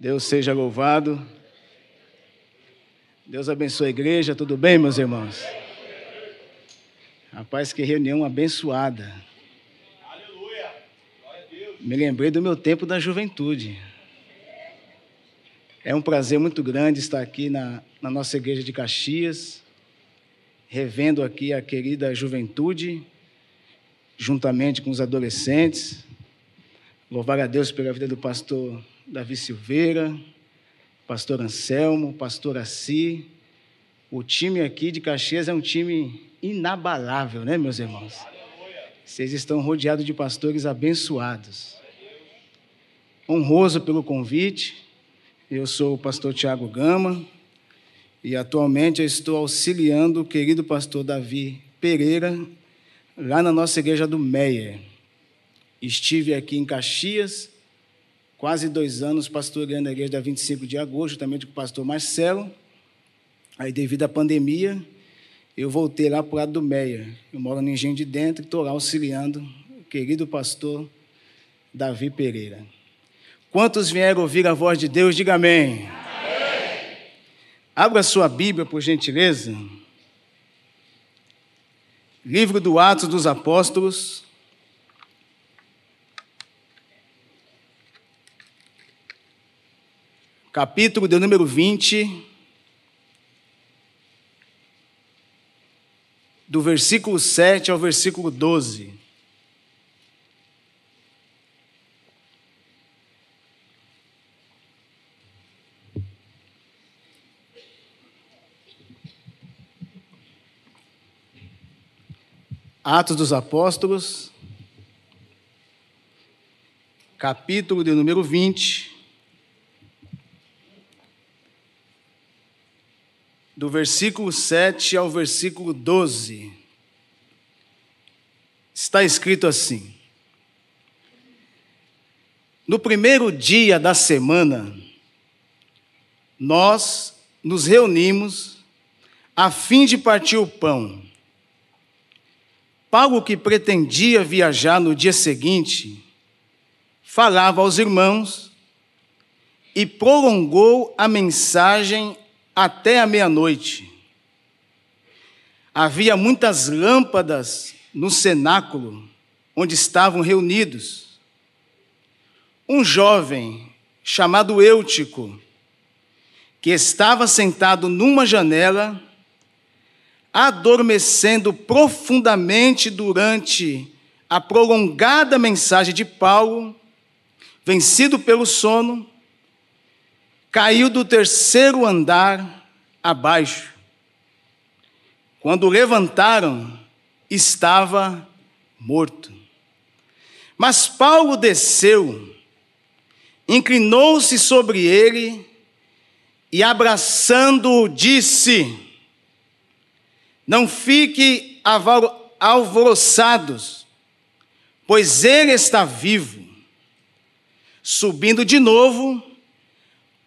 Deus seja louvado. Deus abençoe a igreja. Tudo bem, meus irmãos? Rapaz, que reunião abençoada. Aleluia. Me lembrei do meu tempo da juventude. É um prazer muito grande estar aqui na, na nossa igreja de Caxias, revendo aqui a querida juventude, juntamente com os adolescentes. Louvar a Deus pela vida do pastor Davi Silveira, pastor Anselmo, pastor Assi. O time aqui de Caxias é um time inabalável, né, meus irmãos? Vocês estão rodeados de pastores abençoados. Honroso pelo convite. Eu sou o pastor Tiago Gama e atualmente eu estou auxiliando o querido pastor Davi Pereira lá na nossa igreja do Meia. Estive aqui em Caxias quase dois anos pastoreando a igreja da 25 de agosto, juntamente com o pastor Marcelo. Aí, devido à pandemia, eu voltei lá para o lado do Meia. Eu moro no Engenho de Dentro e estou lá auxiliando o querido pastor Davi Pereira. Quantos vieram ouvir a voz de Deus? Diga amém. amém. Abra sua Bíblia, por gentileza. Livro do Atos dos Apóstolos, capítulo de número 20, do versículo 7 ao versículo 12. Atos dos Apóstolos, capítulo de número 20, do versículo 7 ao versículo 12. Está escrito assim: No primeiro dia da semana, nós nos reunimos a fim de partir o pão. Paulo, que pretendia viajar no dia seguinte, falava aos irmãos e prolongou a mensagem até a meia-noite. Havia muitas lâmpadas no cenáculo onde estavam reunidos. Um jovem chamado Eutico, que estava sentado numa janela, adormecendo profundamente durante a prolongada mensagem de Paulo, vencido pelo sono, caiu do terceiro andar abaixo. Quando levantaram, estava morto. Mas Paulo desceu, inclinou-se sobre ele e, abraçando-o, disse: Não fique alvoroçados, pois ele está vivo. Subindo de novo,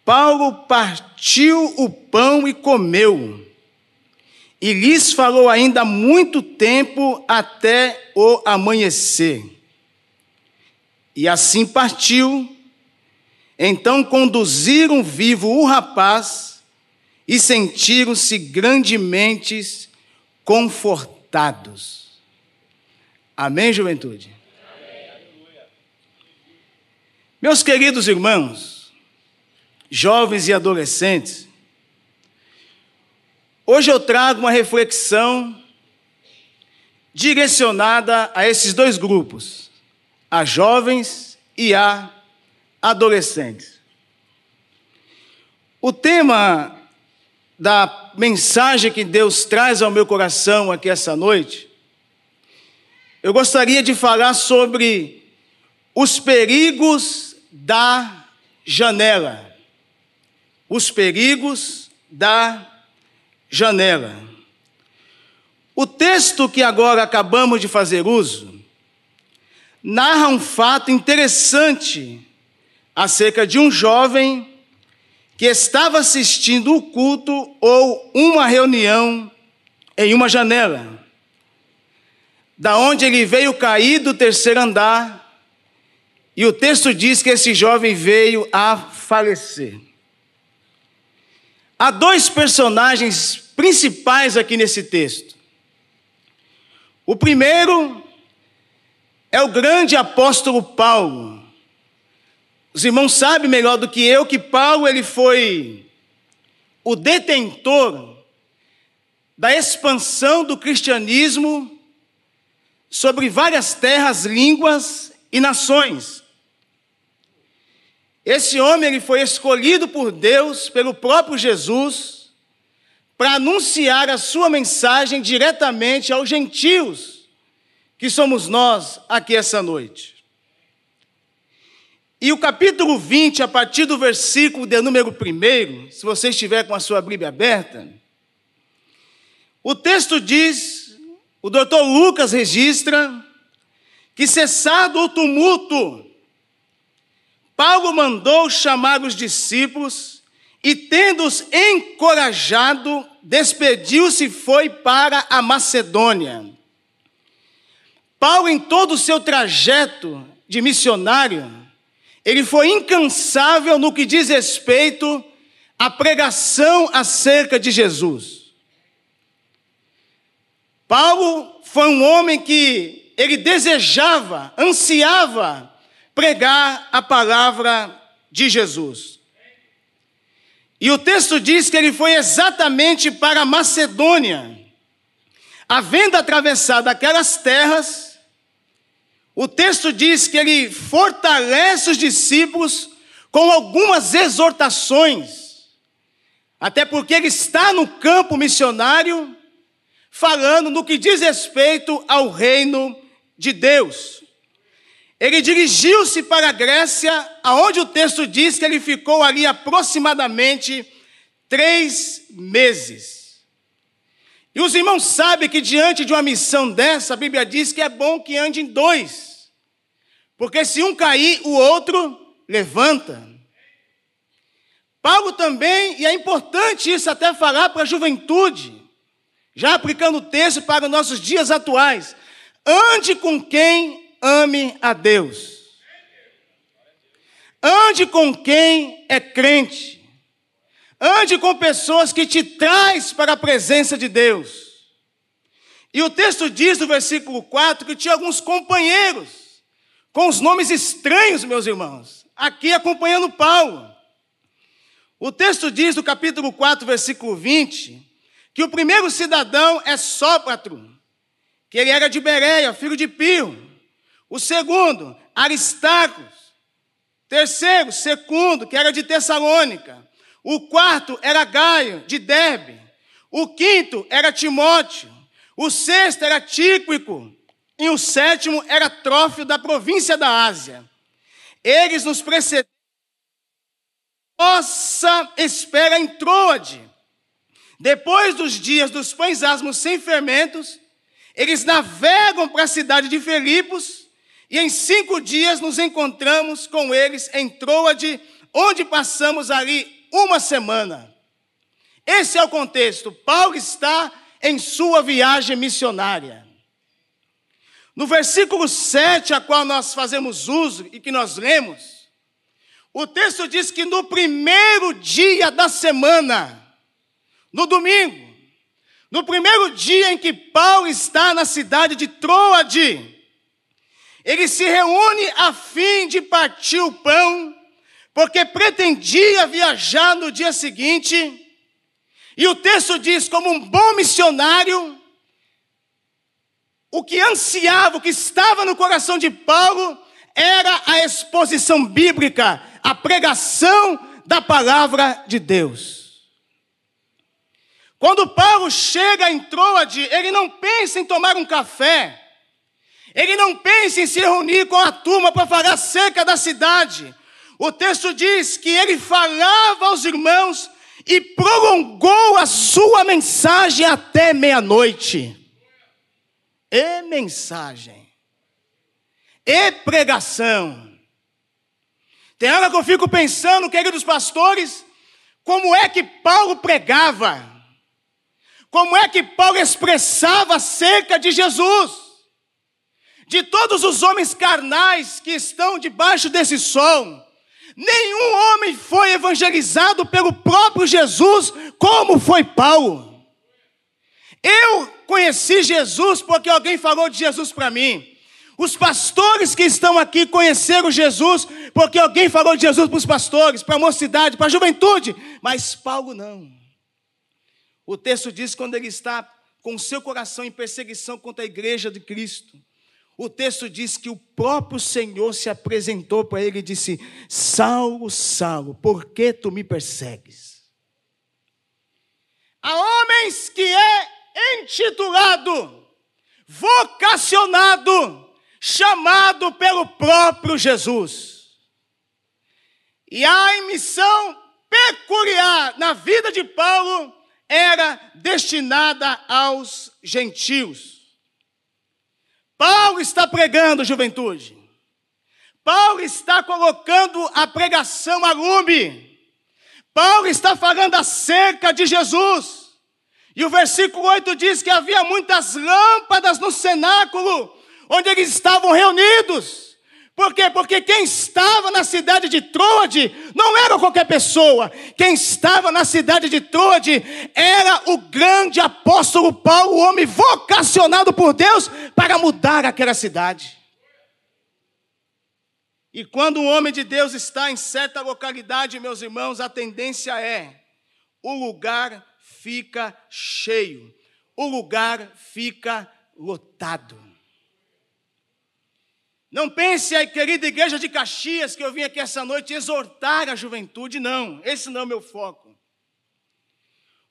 Paulo partiu o pão e comeu, e lhes falou ainda muito tempo até o amanhecer. E assim partiu. Então conduziram vivo o rapaz e sentiram-se grandemente confortados. Amém, juventude? Amém. Meus queridos irmãos, jovens e adolescentes, hoje eu trago uma reflexão direcionada a esses dois grupos, a jovens e a adolescentes. O tema da mensagem que Deus traz ao meu coração aqui essa noite, eu gostaria de falar sobre os perigos da janela os perigos da janela. O texto que agora acabamos de fazer uso narra um fato interessante acerca de um jovem que estava assistindo o culto ou uma reunião em uma janela, da onde ele veio cair do terceiro andar E o texto diz que esse jovem veio a falecer. Há dois personagens principais aqui nesse texto. O primeiro é o grande apóstolo Paulo. Os irmãos sabem melhor do que eu que Paulo ele foi o detentor da expansão do cristianismo sobre várias terras, línguas e nações. Esse homem ele foi escolhido por Deus, pelo próprio Jesus, para anunciar a sua mensagem diretamente aos gentios, que somos nós aqui essa noite. E o capítulo 20, a partir do versículo de número 1, se você estiver com a sua Bíblia aberta, o texto diz, o doutor Lucas registra, que cessado o tumulto, Paulo mandou chamar os discípulos e, tendo-os encorajado, despediu-se e foi para a Macedônia. Paulo, em todo o seu trajeto de missionário, ele foi incansável no que diz respeito à pregação acerca de Jesus. Paulo foi um homem que ele desejava, ansiava pregar a palavra de Jesus. E o texto diz que ele foi exatamente para Macedônia. Havendo atravessado aquelas terras, o texto diz que ele fortalece os discípulos com algumas exortações, até porque ele está no campo missionário, falando no que diz respeito ao reino de Deus. Ele dirigiu-se para a Grécia, aonde o texto diz que ele ficou ali aproximadamente três meses. E os irmãos sabem que diante de uma missão dessa, a Bíblia diz que é bom que andem dois. Porque se um cair, o outro levanta. Paulo também, e é importante isso até falar para a juventude, já aplicando o texto para os nossos dias atuais. Ande com quem ame a Deus. Ande com quem é crente. Ande com pessoas que te traz para a presença de Deus. E o texto diz no versículo 4 que tinha alguns companheiros com os nomes estranhos, meus irmãos, aqui acompanhando Paulo. O texto diz no capítulo 4, versículo 20, que o primeiro cidadão é Sópatro, que ele era de Bereia, filho de Pio. O segundo, Aristarcos. Terceiro, Secundo, que era de Tessalônica. O quarto era Gaio, de Derbe. O quinto era Timóteo. O sexto era Tíquico. E o sétimo era Trófio, da província da Ásia. Eles nos precederam. Nossa espera em Troade. Depois dos dias dos pães asmos sem fermentos, eles navegam para a cidade de Filipos, e em cinco dias nos encontramos com eles em Troade, onde passamos ali uma semana. Esse é o contexto. Paulo está em sua viagem missionária. No versículo 7, a qual nós fazemos uso e que nós lemos, o texto diz que no primeiro dia da semana, no domingo, no primeiro dia em que Paulo está na cidade de Troade, ele se reúne a fim de partir o pão porque pretendia viajar no dia seguinte, e o texto diz: como um bom missionário, o que ansiava, o que estava no coração de Paulo, era a exposição bíblica, a pregação da palavra de Deus. Quando Paulo chega em Troade, ele não pensa em tomar um café, ele não pensa em se reunir com a turma para falar acerca da cidade, o texto diz que ele falava aos irmãos e prolongou a sua mensagem até meia-noite. E mensagem. E pregação. Tem hora que eu fico pensando, queridos pastores, como é que Paulo pregava? Como é que Paulo expressava acerca de Jesus? De todos os homens carnais que estão debaixo desse sol, nenhum homem foi evangelizado pelo próprio Jesus como foi Paulo. Eu conheci Jesus porque alguém falou de Jesus para mim. Os pastores que estão aqui conheceram Jesus porque alguém falou de Jesus para os pastores, para a mocidade, para a juventude. Mas Paulo não. O texto diz quando ele está com seu coração em perseguição contra a igreja de Cristo. O texto diz que o próprio Senhor se apresentou para ele e disse: Saulo, Saulo, por que tu me persegues? Há homens que é intitulado, vocacionado, chamado pelo próprio Jesus. E a missão peculiar na vida de Paulo era destinada aos gentios. Paulo está pregando, juventude. Paulo está colocando a pregação a lume. Paulo está falando acerca de Jesus. E o versículo 8 diz que havia muitas lâmpadas no cenáculo onde eles estavam reunidos. Por quê? Porque quem estava na cidade de Troade não era qualquer pessoa. Quem estava na cidade de Troade era o grande apóstolo Paulo, o homem vocacionado por Deus para mudar aquela cidade. E quando um homem de Deus está em certa localidade, meus irmãos, a tendência é o lugar fica cheio, o lugar fica lotado. Não pense, aí, querida igreja de Caxias, que eu vim aqui essa noite exortar a juventude, não, esse não é o meu foco.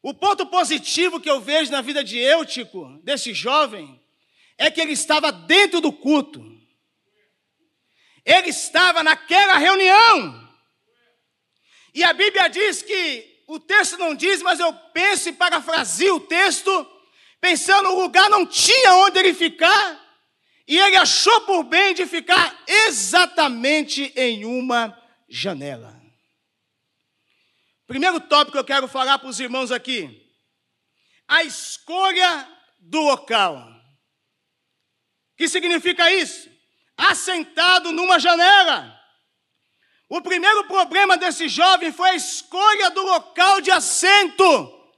O ponto positivo que eu vejo na vida de Eutico, desse jovem, é que ele estava dentro do culto, ele estava naquela reunião, e a Bíblia diz que, o texto não diz, mas eu penso e parafrasio o texto, pensando o lugar não tinha onde ele ficar, e ele achou por bem de ficar exatamente em uma janela. Primeiro tópico que eu quero falar para os irmãos aqui: a escolha do local. O que significa isso? Assentado numa janela. O primeiro problema desse jovem foi a escolha do local de assento.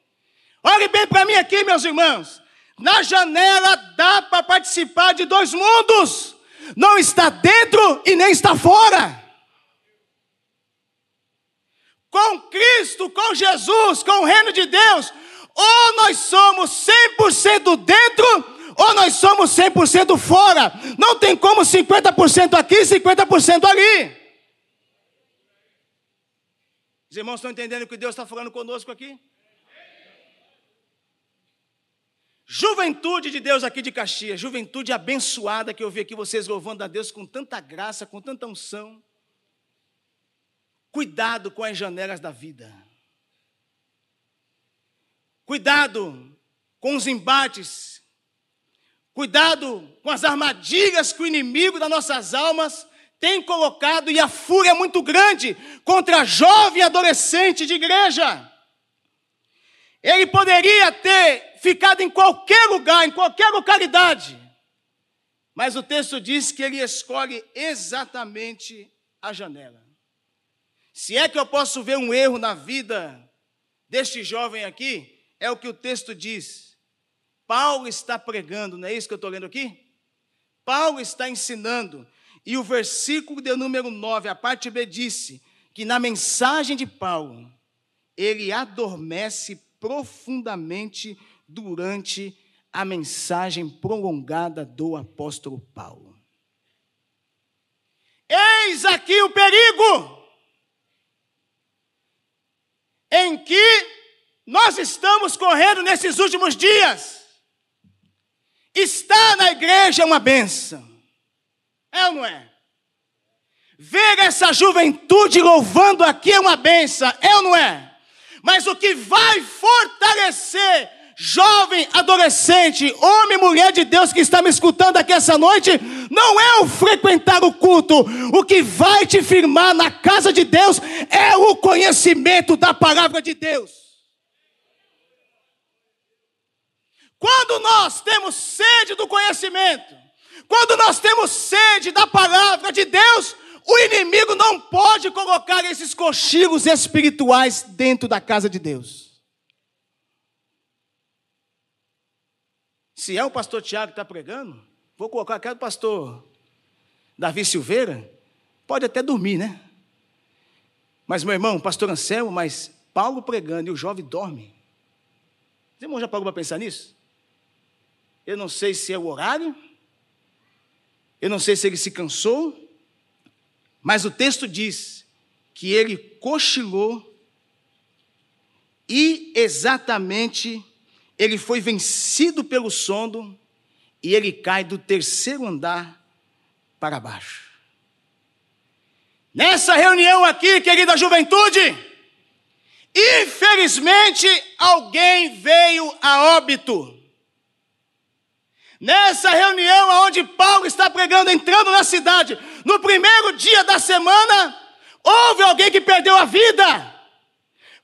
Olhe bem para mim aqui, meus irmãos. Na janela dá para participar de dois mundos. Não está dentro e nem está fora. Com Cristo, com Jesus, com o reino de Deus, ou nós somos 100% dentro, ou nós somos 100% fora. Não tem como 50% aqui e 50% ali. Os irmãos estão entendendo o que Deus está falando conosco aqui? Juventude de Deus aqui de Caxias, juventude abençoada que eu vi aqui vocês louvando a Deus com tanta graça, com tanta unção. Cuidado com as janelas da vida. Cuidado com os embates. Cuidado com as armadilhas que o inimigo das nossas almas tem colocado e a fúria é muito grande contra a jovem adolescente de igreja. Ele poderia ter ficado em qualquer lugar, em qualquer localidade. Mas o texto diz que ele escolhe exatamente a janela. Se é que eu posso ver um erro na vida deste jovem aqui, é o que o texto diz. Paulo está pregando, não é isso que eu estou lendo aqui? Paulo está ensinando, e o versículo de número 9, a parte B, disse que na mensagem de Paulo, ele adormece profundamente durante a mensagem prolongada do apóstolo Paulo. Eis aqui o perigo em que nós estamos correndo nesses últimos dias. Está na igreja uma benção, é ou não é? Ver essa juventude louvando aqui é uma benção, é ou não é? Mas o que vai fortalecer jovem, adolescente, homem, mulher de Deus que está me escutando aqui essa noite, não é o frequentar o culto, o que vai te firmar na casa de Deus é o conhecimento da palavra de Deus. Quando nós temos sede do conhecimento, Quando nós temos sede da palavra de Deus, o inimigo não pode colocar esses cochilos espirituais dentro da casa de Deus. Se é o pastor Tiago que está pregando, vou colocar aquele pastor Davi Silveira, pode até dormir, né? Mas, meu irmão, pastor Anselmo, mas Paulo pregando e o jovem dorme. Você irmão já parou para pensar nisso? Eu não sei se é o horário, eu não sei se ele se cansou, mas o texto diz que ele cochilou e exatamente ele foi vencido pelo sono e ele cai do terceiro andar para baixo. Nessa reunião aqui, querida juventude, infelizmente alguém veio a óbito. Nessa reunião onde Paulo está pregando, entrando na cidade, no primeiro dia da semana, houve alguém que perdeu a vida.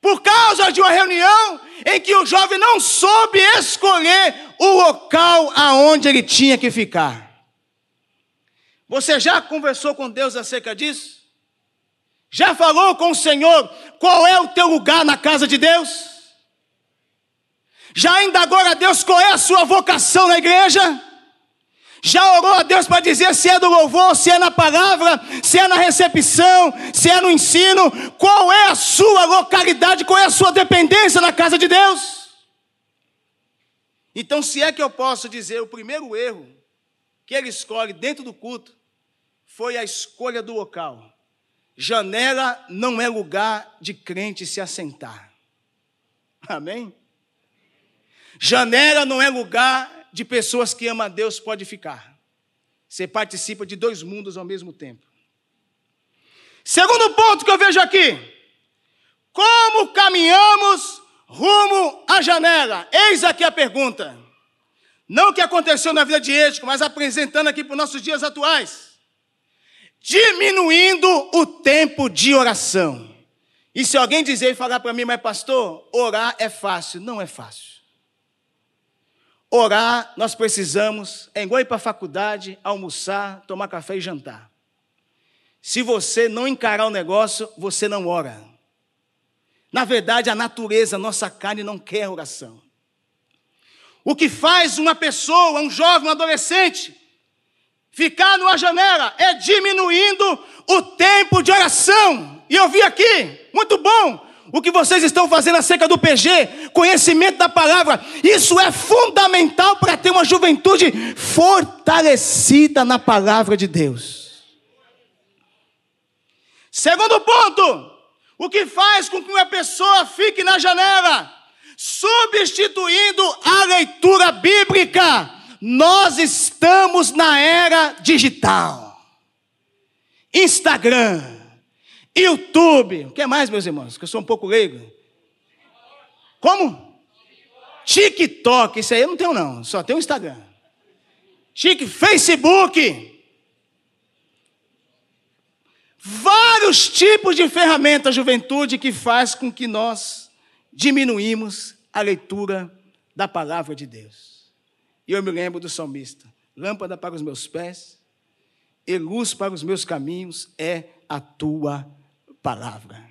Por causa de uma reunião em que o jovem não soube escolher o local aonde ele tinha que ficar. Você já conversou com Deus acerca disso? Já falou com o Senhor qual é o teu lugar na casa de Deus? Já ainda agora Deus qual é a sua vocação na igreja? Já orou a Deus para dizer se é do louvor, se é na palavra, se é na recepção, se é no ensino? Qual é a sua localidade, qual é a sua dependência na casa de Deus? Então, se é que eu posso dizer, o primeiro erro que ele escolhe dentro do culto foi a escolha do local. Janela não é lugar de crente se assentar. Amém? Janela não é lugar de pessoas que amam a Deus pode ficar. Você participa de dois mundos ao mesmo tempo. Segundo ponto que eu vejo aqui: como caminhamos rumo à janela? Eis aqui a pergunta. Não o que aconteceu na vida de Ético, mas apresentando aqui para os nossos dias atuais. Diminuindo o tempo de oração. E se alguém dizer e falar para mim, mas pastor, orar é fácil. Não é fácil. Orar, nós precisamos, é igual ir para a faculdade, almoçar, tomar café e jantar. Se você não encarar o negócio, você não ora. Na verdade, a natureza, a nossa carne não quer oração. O que faz uma pessoa, um jovem, um adolescente, ficar numa janela é diminuindo o tempo de oração. E eu vi aqui, muito bom, o que vocês estão fazendo acerca do PG, conhecimento da palavra, isso é fundamental para ter uma juventude fortalecida na palavra de Deus. Segundo ponto, o que faz com que uma pessoa fique na janela, substituindo a leitura bíblica, nós estamos na era digital. Instagram, YouTube. O que mais, meus irmãos? Que eu sou um pouco leigo. Como? TikTok. Isso aí eu não tenho, não. Só tenho Instagram. Tik, Facebook. Vários tipos de ferramentas, juventude, que faz com que nós diminuímos a leitura da palavra de Deus. E eu me lembro do salmista: lâmpada para os meus pés e luz para os meus caminhos é a tua palavra.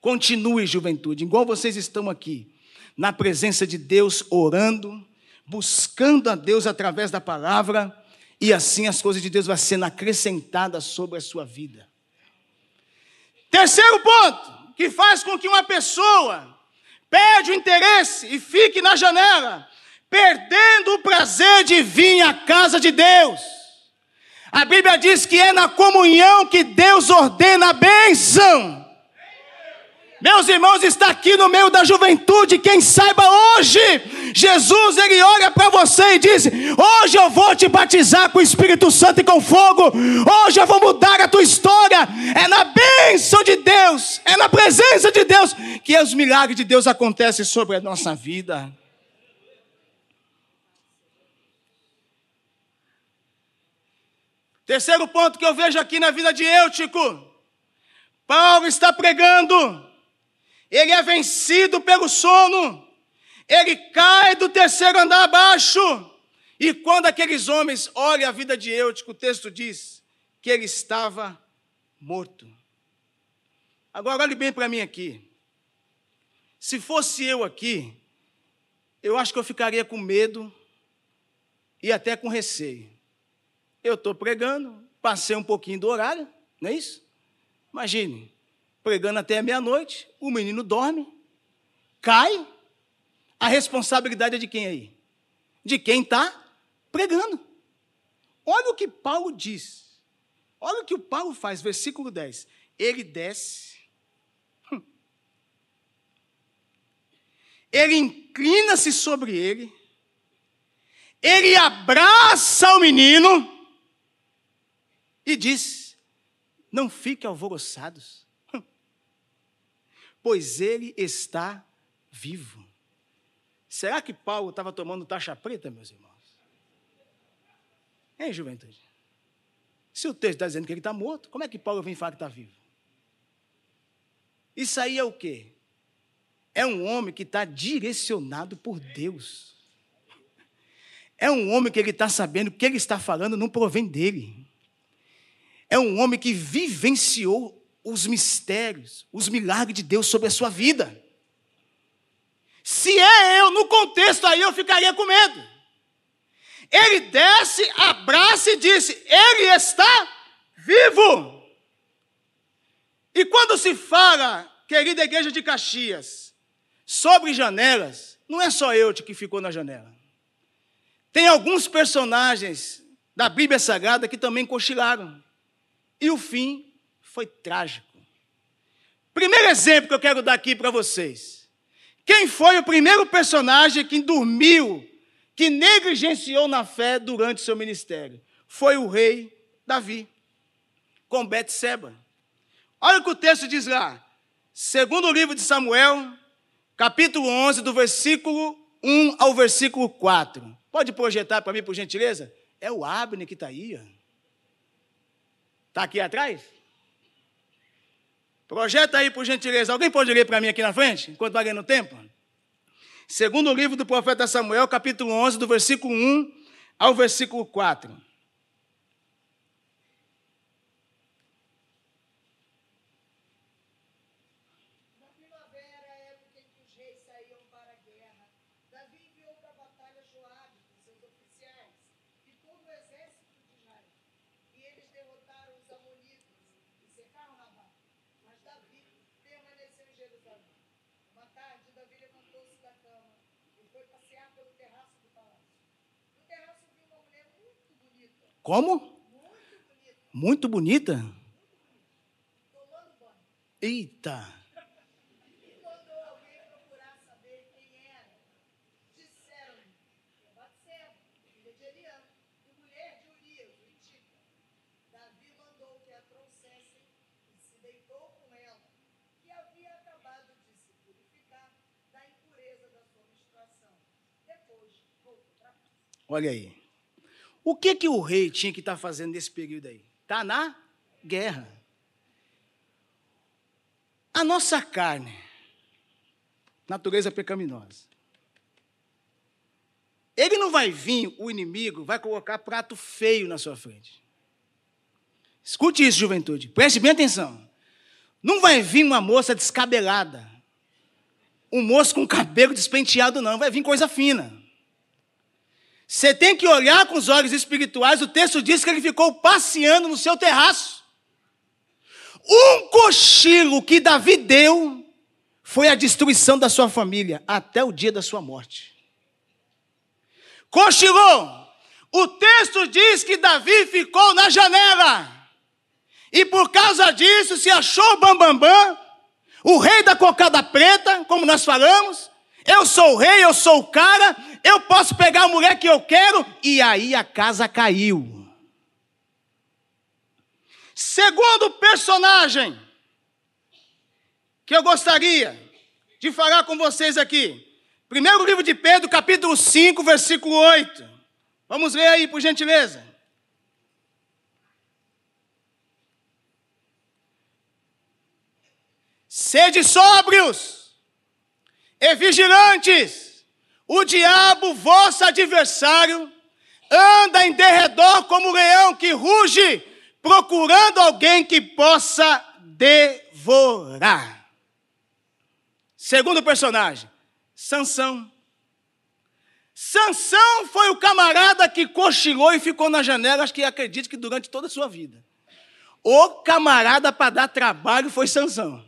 Continue, juventude, igual vocês estão aqui, na presença de Deus, orando, buscando a Deus através da palavra, e assim as coisas de Deus vão sendo acrescentadas sobre a sua vida. Terceiro ponto, que faz com que uma pessoa perde o interesse e fique na janela, perdendo o prazer de vir à casa de Deus. A Bíblia diz que é na comunhão que Deus ordena a bênção. Meus irmãos, está aqui no meio da juventude, quem saiba hoje, Jesus ele olha para você e diz: Hoje eu vou te batizar com o Espírito Santo e com fogo, hoje eu vou mudar a tua história. É na bênção de Deus, é na presença de Deus que os milagres de Deus acontecem sobre a nossa vida. Terceiro ponto que eu vejo aqui na vida de Eutico. Paulo está pregando. Ele é vencido pelo sono. Ele cai do terceiro andar abaixo. E quando aqueles homens olham a vida de Eutico, o texto diz que ele estava morto. Agora, olhe bem para mim aqui. Se fosse eu aqui, eu acho que eu ficaria com medo e até com receio. Eu estou pregando, passei um pouquinho do horário, não é isso? Imagine, pregando até meia-noite, o menino dorme, cai, a responsabilidade é de quem aí? De quem está pregando. Olha o que Paulo diz. Olha o que o Paulo faz, versículo 10. Ele desce, hum. ele inclina-se sobre ele, ele abraça o menino e diz: Não fiquem alvoroçados, pois ele está vivo. Será que Paulo estava tomando taxa preta, meus irmãos? Hein, juventude? Se o texto está dizendo que ele está morto, como é que Paulo vem falar que está vivo? Isso aí é o quê? É um homem que está direcionado por Deus. É um homem que ele está sabendo que o que ele está falando não provém dele. É um homem que vivenciou os mistérios, os milagres de Deus sobre a sua vida. Se é eu, no contexto aí, eu ficaria com medo. Ele desce, abraça e disse: Ele está vivo. E quando se fala, querida igreja de Caxias, sobre janelas, não é só eu que ficou na janela. Tem alguns personagens da Bíblia Sagrada que também cochilaram. E o fim foi trágico. Primeiro exemplo que eu quero dar aqui para vocês. Quem foi o primeiro personagem que dormiu que negligenciou na fé durante seu ministério foi o rei Davi, com Betseba. Olha o que o texto diz lá. Segundo o livro de Samuel, capítulo 11, do versículo 1 ao versículo 4. Pode projetar para mim, por gentileza? É o Abner que está aí. Está aqui atrás? Projeta aí, por gentileza. Alguém pode ler para mim aqui na frente, enquanto vai ganhando tempo? Segundo o livro do profeta Samuel, capítulo 11, do versículo 1 ao versículo 4. Como? Muito bonita? Eita! Olha aí. O que, que o rei tinha que estar tá fazendo nesse período aí? Está na guerra. A nossa carne, natureza pecaminosa. Ele não vai vir, o inimigo vai colocar prato feio na sua frente. Escute isso, juventude. Preste bem atenção. Não vai vir uma moça descabelada. Um moço com cabelo despenteado, não. Vai vir coisa fina. Você tem que olhar com os olhos espirituais. O texto diz que ele ficou passeando no seu terraço. Um cochilo que Davi deu foi a destruição da sua família até o dia da sua morte. Cochilou. O texto diz que Davi ficou na janela. E por causa disso se achou Bambambam, bam, bam, o rei da cocada preta, como nós falamos. Eu sou o rei, eu sou o cara, eu posso pegar a mulher que eu quero, e aí a casa caiu. Segundo personagem que eu gostaria de falar com vocês aqui. Primeiro livro de Pedro, capítulo 5, versículo 8. Vamos ler aí, por gentileza. Sede sóbrios e vigilantes o diabo, vosso adversário, anda em derredor como um leão que ruge, procurando alguém que possa devorar. Segundo personagem, Sansão. Sansão foi o camarada que cochilou e ficou na janela, acho que acredito que durante toda a sua vida. O camarada para dar trabalho foi Sansão.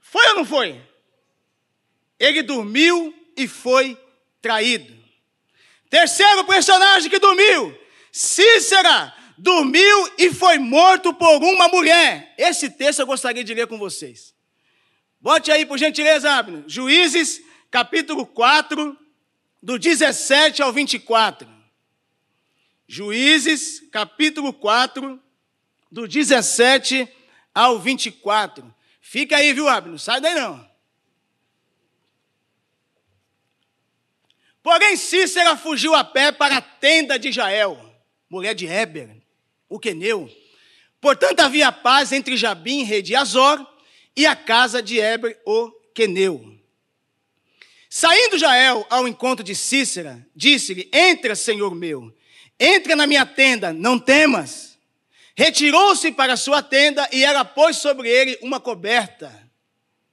Foi ou não foi? Ele dormiu e foi traído. Terceiro personagem que dormiu, Cícera dormiu e foi morto por uma mulher. Esse texto eu gostaria de ler com vocês. Bote aí, por gentileza, Abner. Juízes, capítulo 4, do 17 ao 24. Juízes, capítulo 4, do 17 ao 24. Fica aí, viu, Abner? Sai daí não. Porém, Cícera fugiu a pé para a tenda de Jael, mulher de Heber, o queneu. Portanto, havia paz entre Jabim, rei de Azor, e a casa de Heber, o queneu. Saindo Jael ao encontro de Cícera, disse-lhe: Entra, senhor meu, entra na minha tenda, não temas. Retirou-se para sua tenda e ela pôs sobre ele uma coberta.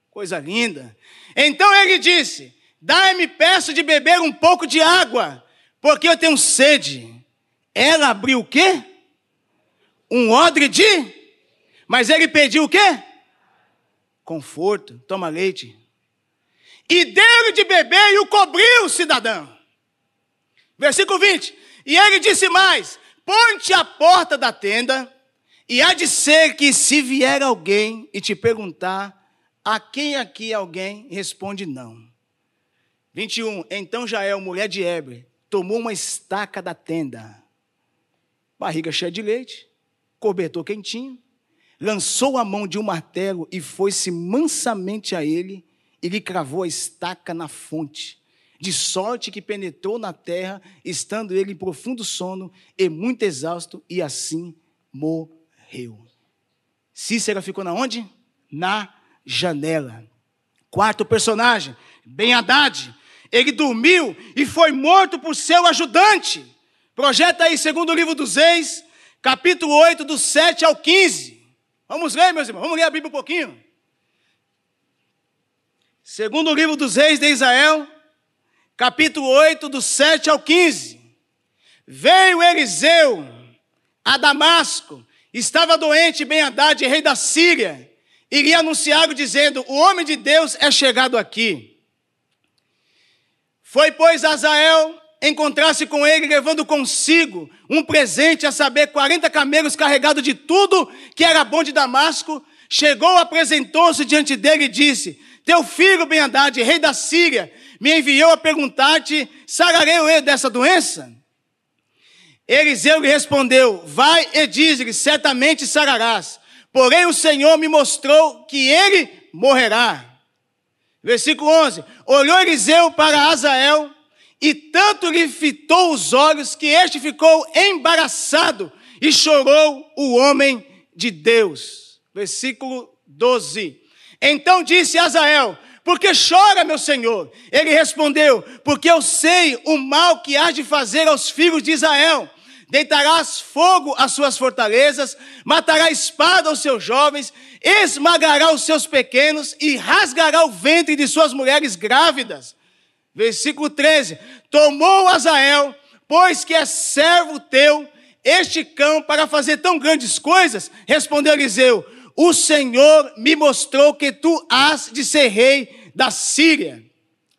Coisa linda. Então ele disse: Dai-me, peço de beber um pouco de água, porque eu tenho sede. Ela abriu o quê? Um odre de? Mas ele pediu o quê? Conforto, toma leite. E deu-lhe de beber e o cobriu, cidadão. Versículo 20. E ele disse mais: Ponte a porta da tenda, e há de ser que se vier alguém e te perguntar, a quem aqui alguém responde não. 21. Então Jael, mulher de Hebre, tomou uma estaca da tenda, barriga cheia de leite, cobertor quentinho, lançou a mão de um martelo e foi-se mansamente a ele e lhe cravou a estaca na fonte, de sorte que penetrou na terra, estando ele em profundo sono e muito exausto, e assim morreu. Cícera ficou na onde? Na janela. Quarto personagem, Ben Haddad, ele dormiu e foi morto por seu ajudante. Projeta aí, segundo o livro dos Reis, capítulo 8, do 7 ao 15. Vamos ler, meus irmãos, vamos ler a Bíblia um pouquinho. Segundo o livro dos Reis de Israel, capítulo 8, do 7 ao 15. Veio Eliseu a Damasco, estava doente bem Haddad, rei da Síria, e lhe anunciaram dizendo: O homem de Deus é chegado aqui. Foi, pois, Azael encontrar-se com ele, levando consigo um presente, a saber, 40 camelos carregados de tudo que era bom de Damasco. Chegou, apresentou-se diante dele e disse: Teu filho ben Haddad, rei da Síria, me enviou a perguntar-te: sararei eu dessa doença? Eliseu lhe respondeu: Vai e diz-lhe: certamente sararás. Porém, o Senhor me mostrou que ele morrerá. Versículo 11: Olhou Eliseu para Azael e tanto lhe fitou os olhos que este ficou embaraçado e chorou o homem de Deus. Versículo 12: Então disse Azael: Por que chora, meu senhor? Ele respondeu: Porque eu sei o mal que há de fazer aos filhos de Israel deitarás fogo às suas fortalezas, matará espada aos seus jovens, esmagará os seus pequenos e rasgará o ventre de suas mulheres grávidas. Versículo 13: Tomou Azael, pois que é servo teu, este cão para fazer tão grandes coisas? Respondeu Eliseu: O Senhor me mostrou que tu has de ser rei da Síria.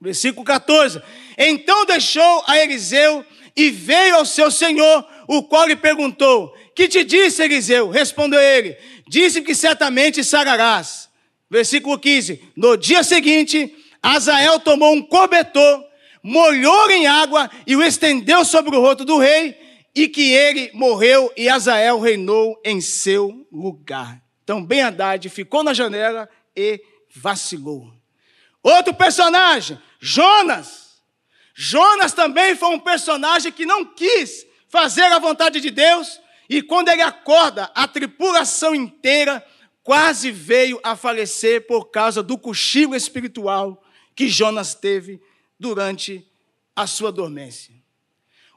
Versículo 14: Então deixou a Eliseu e veio ao seu senhor o qual lhe perguntou: Que te disse, Eliseu? Respondeu ele: Disse que certamente sararás. Versículo 15: No dia seguinte, Azael tomou um cobertor, molhou em água e o estendeu sobre o rosto do rei, e que ele morreu e Azael reinou em seu lugar. Então, Ben Haddad ficou na janela e vacilou. Outro personagem, Jonas. Jonas também foi um personagem que não quis fazer a vontade de Deus, e quando ele acorda, a tripulação inteira quase veio a falecer por causa do cochilo espiritual que Jonas teve durante a sua dormência.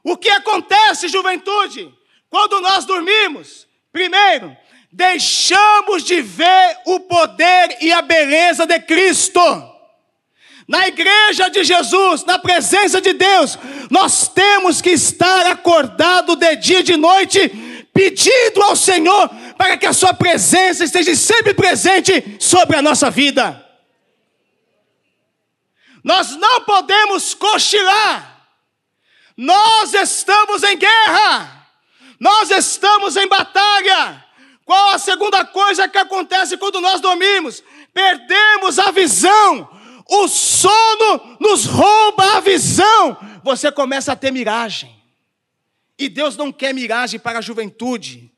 O que acontece, juventude, quando nós dormimos? Primeiro, deixamos de ver o poder e a beleza de Cristo. Na igreja de Jesus, na presença de Deus, nós temos que estar acordado de dia e de noite, pedindo ao Senhor para que a Sua presença esteja sempre presente sobre a nossa vida. Nós não podemos cochilar, nós estamos em guerra, nós estamos em batalha. Qual a segunda coisa que acontece quando nós dormimos? Perdemos a visão o sono nos rouba a visão. Você começa a ter miragem. E Deus não quer miragem para a juventude.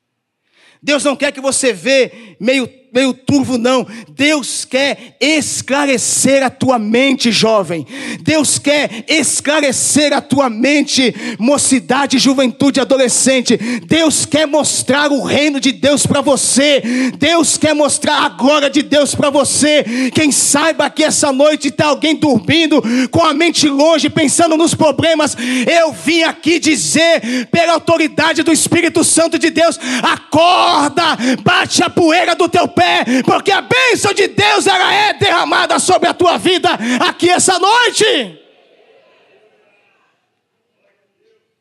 Deus não quer que você vê meio meio turvo, não. Deus quer esclarecer a tua mente, jovem. Deus quer esclarecer a tua mente, mocidade, juventude, adolescente. Deus quer mostrar o reino de Deus para você. Deus quer mostrar a glória de Deus para você. Quem saiba que essa noite está alguém dormindo com a mente longe, pensando nos problemas. Eu vim aqui dizer, pela autoridade do Espírito Santo de Deus: acorda, bate a poeira do teu pé pé, porque a bênção de Deus ela é derramada sobre a tua vida aqui essa noite.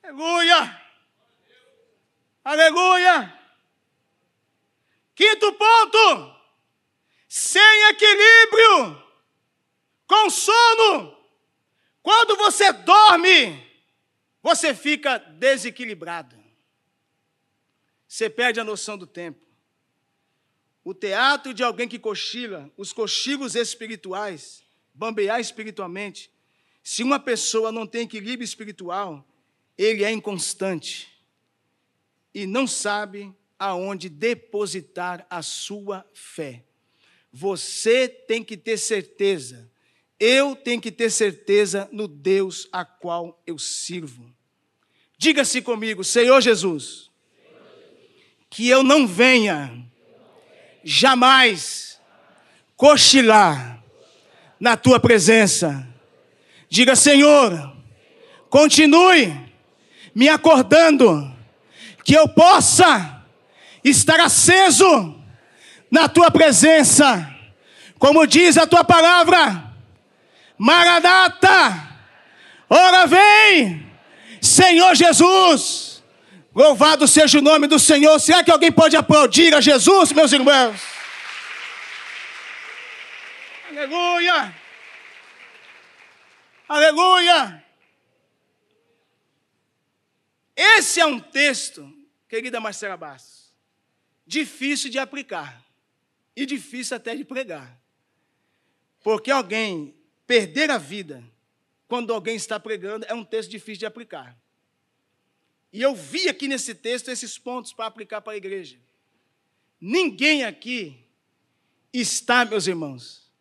Aleluia! Aleluia! Quinto ponto: sem equilíbrio, com sono. Quando você dorme, você fica desequilibrado. Você perde a noção do tempo. O teatro de alguém que cochila, os cochilos espirituais, bambear espiritualmente. Se uma pessoa não tem equilíbrio espiritual, ele é inconstante e não sabe aonde depositar a sua fé. Você tem que ter certeza, eu tenho que ter certeza no Deus a qual eu sirvo. Diga-se comigo, Senhor Jesus, que eu não venha jamais cochilar na tua presença. Diga, Senhor, continue me acordando, que eu possa estar aceso na tua presença, como diz a tua palavra, Maranata, ora vem, Senhor Jesus. Louvado seja o nome do Senhor. Será que alguém pode aplaudir a Jesus, meus irmãos? Aleluia! Aleluia! Esse é um texto, querida Marcela Bastos, difícil de aplicar e difícil até de pregar. Porque alguém perder a vida quando alguém está pregando é um texto difícil de aplicar. E eu vi aqui nesse texto esses pontos para aplicar para a igreja. Ninguém aqui está, meus irmãos,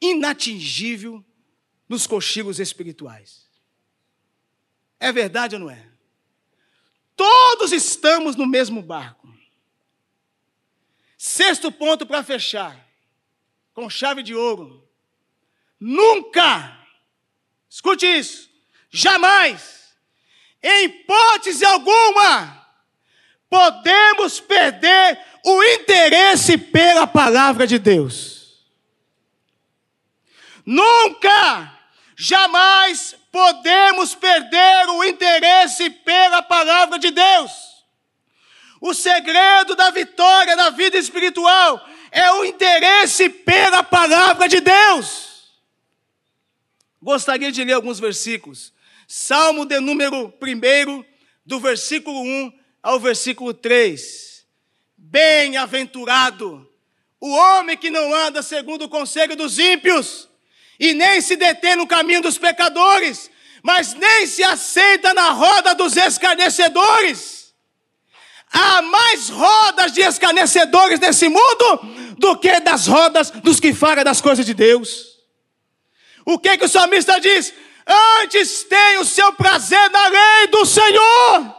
inatingível nos cochilos espirituais. É verdade ou não é? Todos estamos no mesmo barco. Sexto ponto para fechar, com chave de ouro. Nunca, escute isso, jamais em hipótese alguma, podemos perder o interesse pela palavra de Deus. Nunca, jamais podemos perder o interesse pela palavra de Deus. O segredo da vitória na vida espiritual é o interesse pela palavra de Deus. Gostaria de ler alguns versículos Salmo de número 1, do versículo 1 ao versículo 3. Bem-aventurado o homem que não anda segundo o conselho dos ímpios, e nem se detém no caminho dos pecadores, mas nem se aceita na roda dos escarnecedores. Há mais rodas de escarnecedores nesse mundo do que das rodas dos que falam das coisas de Deus. O que, que o salmista diz? Antes tem o seu prazer na lei do Senhor,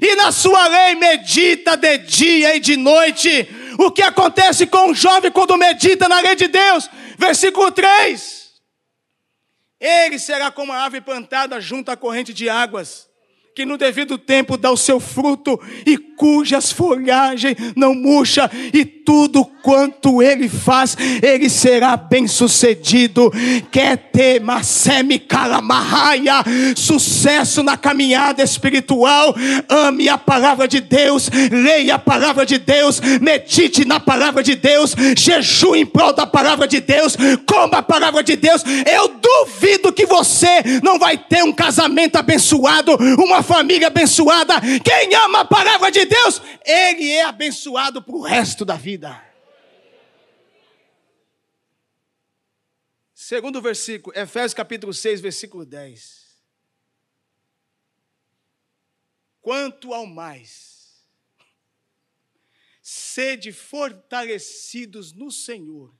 e na sua lei medita de dia e de noite. O que acontece com um jovem quando medita na lei de Deus? Versículo 3: Ele será como a árvore plantada junto à corrente de águas, que no devido tempo dá o seu fruto e cujas folhagens não murcha e tudo quanto ele faz, ele será bem sucedido. Quer ter Masemi Kalamarraia, sucesso na caminhada espiritual, ame a palavra de Deus, leia a palavra de Deus, medite na palavra de Deus, jejue em prol da palavra de Deus, coma a palavra de Deus. Eu duvido que você não vai ter um casamento abençoado, uma família abençoada. Quem ama a palavra de Deus, ele é abençoado para o resto da vida. Segundo versículo, Efésios capítulo 6, versículo 10. Quanto ao mais, sede fortalecidos no Senhor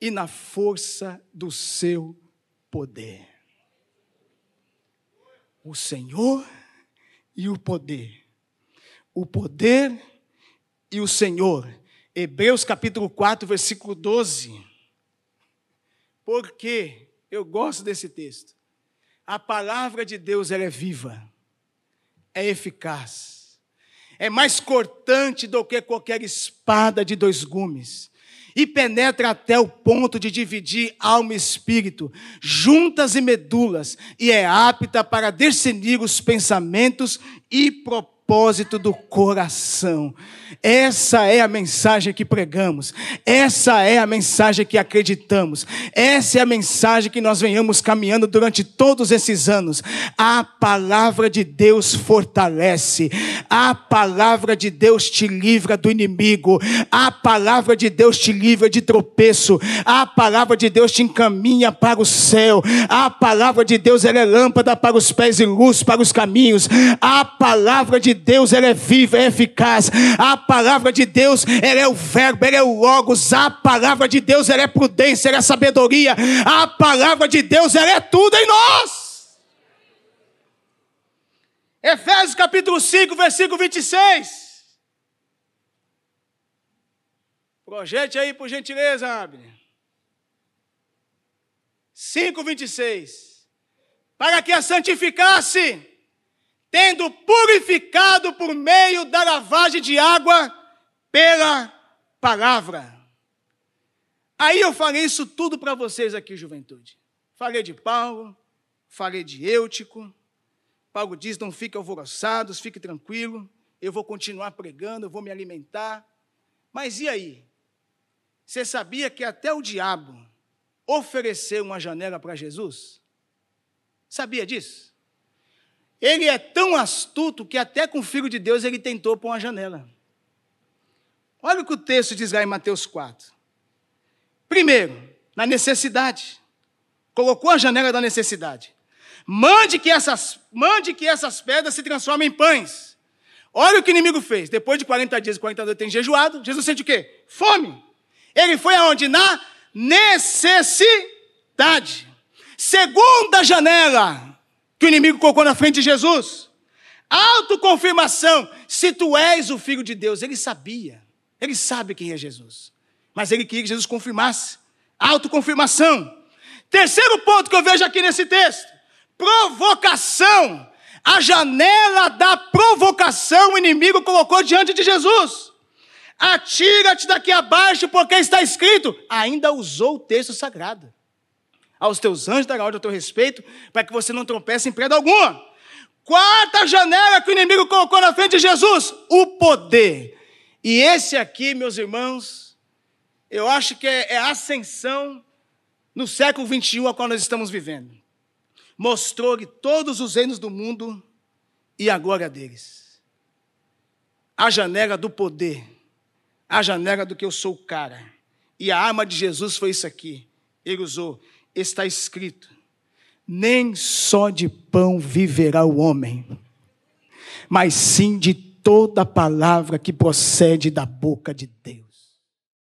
e na força do seu poder. O Senhor e o poder. O poder e o Senhor. Hebreus capítulo 4, versículo 12. Porque eu gosto desse texto. A palavra de Deus ela é viva, é eficaz, é mais cortante do que qualquer espada de dois gumes e penetra até o ponto de dividir alma e espírito, juntas e medulas, e é apta para discernir os pensamentos e propósito do coração. Essa é a mensagem que pregamos, essa é a mensagem que acreditamos, essa é a mensagem que nós venhamos caminhando durante todos esses anos. A palavra de Deus fortalece, a palavra de Deus te livra do inimigo, a palavra de Deus te livra de tropeço, a palavra de Deus te encaminha para o céu, a palavra de Deus é lâmpada para os pés e luz para os caminhos, a palavra de Deus ela é viva, é eficaz, a palavra de Deus, ela é o verbo, ela é o logos, a palavra de Deus, ela é prudência, ela é sabedoria, a palavra de Deus, ela é tudo em nós. Efésios capítulo 5, versículo 26. Projete aí, por gentileza, Abner. 5, 26. Para que a santificasse tendo purificado por meio da lavagem de água pela palavra. Aí eu falei isso tudo para vocês aqui, juventude. Falei de Paulo, falei de Eutico. Paulo diz: não fiquem alvoroçados, fique tranquilo, eu vou continuar pregando, eu vou me alimentar. Mas e aí? Você sabia que até o diabo ofereceu uma janela para Jesus? Sabia disso? Ele é tão astuto que até com o Filho de Deus ele tentou pôr uma janela. Olha o que o texto diz lá em Mateus 4. Primeiro, na necessidade. Colocou a janela da necessidade. Mande que essas, mande que essas pedras se transformem em pães. Olha o que o inimigo fez. Depois de 40 dias e 40 dias tem jejuado, Jesus sente o quê? Fome. Ele foi aonde? Na necessidade. Segunda janela que o inimigo colocou na frente de Jesus. Autoconfirmação. Se tu és o filho de Deus, ele sabia. Ele sabe quem é Jesus. Mas ele queria que Jesus confirmasse. Autoconfirmação. Terceiro ponto que eu vejo aqui nesse texto: provocação. A janela da provocação o inimigo colocou diante de Jesus. Atira-te daqui abaixo, porque está escrito. Ainda usou o texto sagrado aos teus anjos dará ordem ao teu respeito, para que você não tropece em preda alguma. Quarta janela que o inimigo colocou na frente de Jesus: o poder. E esse aqui, meus irmãos, eu acho que é, é a ascensão no século 21 a qual nós estamos vivendo. Mostrou-lhe todos os reinos do mundo e a glória deles. A janela do poder, a janela do que eu sou cara. E a arma de Jesus foi isso aqui. Ele usou está escrito: nem só de pão viverá o homem, mas sim de toda palavra que procede da boca de Deus.